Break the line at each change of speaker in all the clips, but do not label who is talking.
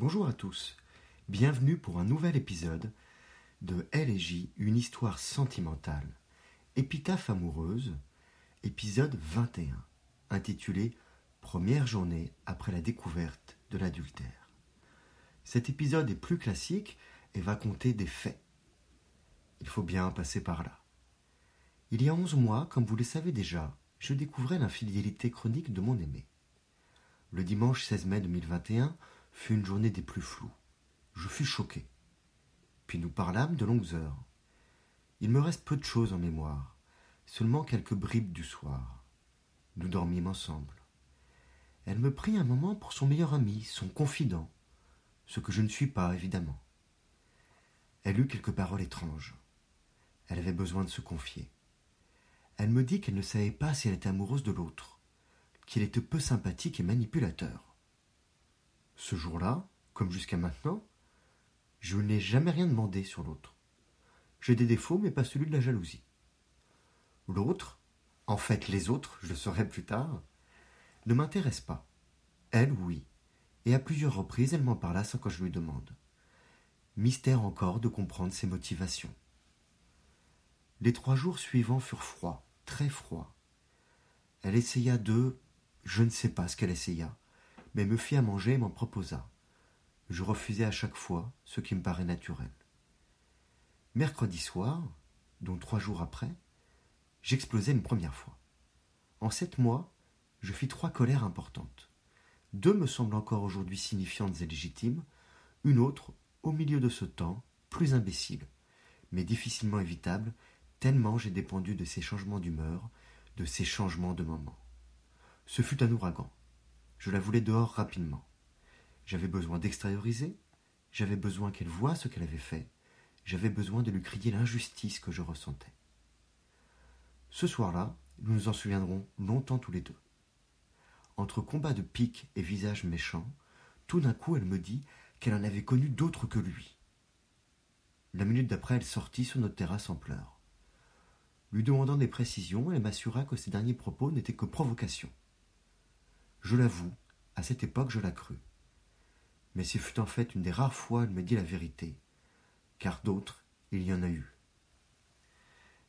Bonjour à tous, bienvenue pour un nouvel épisode de Elle et J, une histoire sentimentale, épitaphe amoureuse, épisode 21, intitulé Première journée après la découverte de l'adultère. Cet épisode est plus classique et va compter des faits. Il faut bien passer par là. Il y a onze mois, comme vous le savez déjà, je découvrais l'infidélité chronique de mon aimé. Le dimanche 16 mai 2021 fut une journée des plus floues. Je fus choqué. Puis nous parlâmes de longues heures. Il me reste peu de choses en mémoire, seulement quelques bribes du soir. Nous dormîmes ensemble. Elle me prit un moment pour son meilleur ami, son confident, ce que je ne suis pas, évidemment. Elle eut quelques paroles étranges. Elle avait besoin de se confier. Elle me dit qu'elle ne savait pas si elle était amoureuse de l'autre, qu'il était peu sympathique et manipulateur. Ce jour-là, comme jusqu'à maintenant, je n'ai jamais rien demandé sur l'autre. J'ai des défauts, mais pas celui de la jalousie. L'autre, en fait les autres, je le saurai plus tard, ne m'intéresse pas. Elle, oui. Et à plusieurs reprises, elle m'en parla sans que je lui demande. Mystère encore de comprendre ses motivations. Les trois jours suivants furent froids, très froids. Elle essaya de je ne sais pas ce qu'elle essaya, mais me fit à manger et m'en proposa. Je refusai à chaque fois, ce qui me paraît naturel. Mercredi soir, dont trois jours après, j'explosai une première fois. En sept mois, je fis trois colères importantes. Deux me semblent encore aujourd'hui signifiantes et légitimes, une autre, au milieu de ce temps, plus imbécile, mais difficilement évitable, tellement j'ai dépendu de ces changements d'humeur, de ces changements de moment. Ce fut un ouragan. Je la voulais dehors rapidement. J'avais besoin d'extérioriser, j'avais besoin qu'elle voie ce qu'elle avait fait, j'avais besoin de lui crier l'injustice que je ressentais. Ce soir-là, nous nous en souviendrons longtemps tous les deux. Entre combats de piques et visages méchants, tout d'un coup elle me dit qu'elle en avait connu d'autres que lui. La minute d'après, elle sortit sur notre terrasse en pleurs. Lui demandant des précisions, elle m'assura que ces derniers propos n'étaient que provocations. Je l'avoue, à cette époque je la crus. Mais ce fut en fait une des rares fois où elle me dit la vérité, car d'autres, il y en a eu.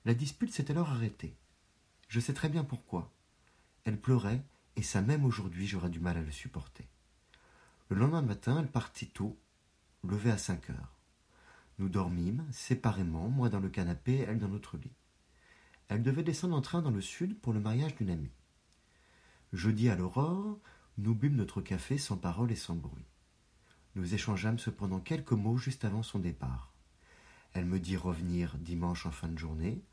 La dispute s'est alors arrêtée. Je sais très bien pourquoi. Elle pleurait, et ça même aujourd'hui j'aurais du mal à le supporter. Le lendemain matin, elle partit tôt, levée à cinq heures. Nous dormîmes, séparément, moi dans le canapé, elle dans notre lit. Elle devait descendre en train dans le sud pour le mariage d'une amie. Jeudi à l'aurore, nous bûmes notre café sans parole et sans bruit. Nous échangeâmes cependant quelques mots juste avant son départ. Elle me dit revenir dimanche en fin de journée.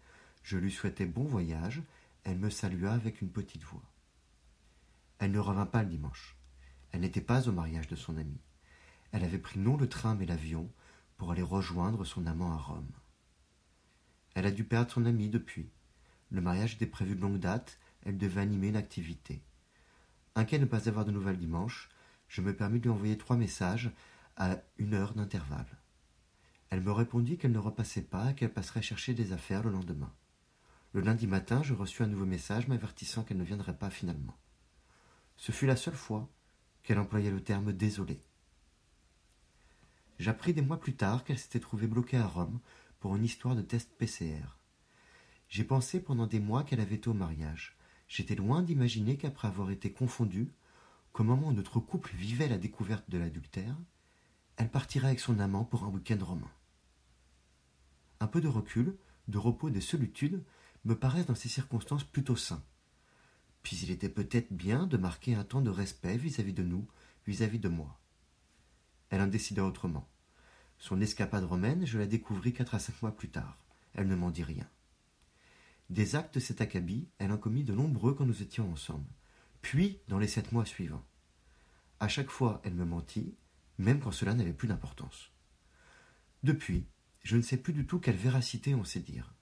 Je lui souhaitais bon voyage. Elle me salua avec une petite voix. Elle ne revint pas le dimanche. Elle n'était pas au mariage de son amie. Elle avait pris non le train mais l'avion pour aller rejoindre son amant à Rome. Elle a dû perdre son ami depuis. Le mariage était prévu de longue date, elle devait animer une activité. Inquiet de ne pas avoir de nouvelles dimanche, je me permis de lui envoyer trois messages à une heure d'intervalle. Elle me répondit qu'elle ne repassait pas et qu'elle passerait chercher des affaires le lendemain. Le lundi matin, je reçus un nouveau message m'avertissant qu'elle ne viendrait pas finalement. Ce fut la seule fois qu'elle employait le terme désolé. J'appris des mois plus tard qu'elle s'était trouvée bloquée à Rome pour une histoire de test PCR. J'ai pensé pendant des mois qu'elle avait été au mariage. J'étais loin d'imaginer qu'après avoir été confondue, qu'au moment où notre couple vivait la découverte de l'adultère, elle partirait avec son amant pour un week-end romain. Un peu de recul, de repos et de solitude me paraissent dans ces circonstances plutôt sains. Puis il était peut-être bien de marquer un temps de respect vis-à-vis de nous, vis-à-vis de moi. Elle en décida autrement. Son escapade romaine, je la découvris quatre à cinq mois plus tard. Elle ne m'en dit rien. Des actes de cet acabit, elle en commit de nombreux quand nous étions ensemble, puis dans les sept mois suivants. À chaque fois, elle me mentit, même quand cela n'avait plus d'importance. Depuis, je ne sais plus du tout quelle véracité on sait dire.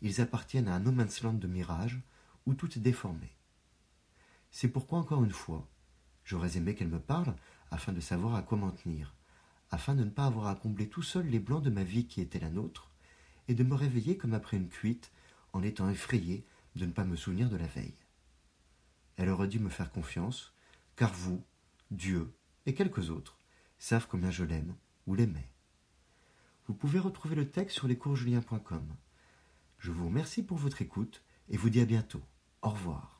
Ils appartiennent à un no land de mirage où tout est déformé. C'est pourquoi, encore une fois, j'aurais aimé qu'elle me parle afin de savoir à quoi m'en tenir, afin de ne pas avoir à combler tout seul les blancs de ma vie qui étaient la nôtre, et de me réveiller comme après une cuite en étant effrayé de ne pas me souvenir de la veille. Elle aurait dû me faire confiance, car vous, Dieu et quelques autres, savent combien je l'aime ou l'aimais. Vous pouvez retrouver le texte sur lescoursjulien.com. Je vous remercie pour votre écoute et vous dis à bientôt. Au revoir.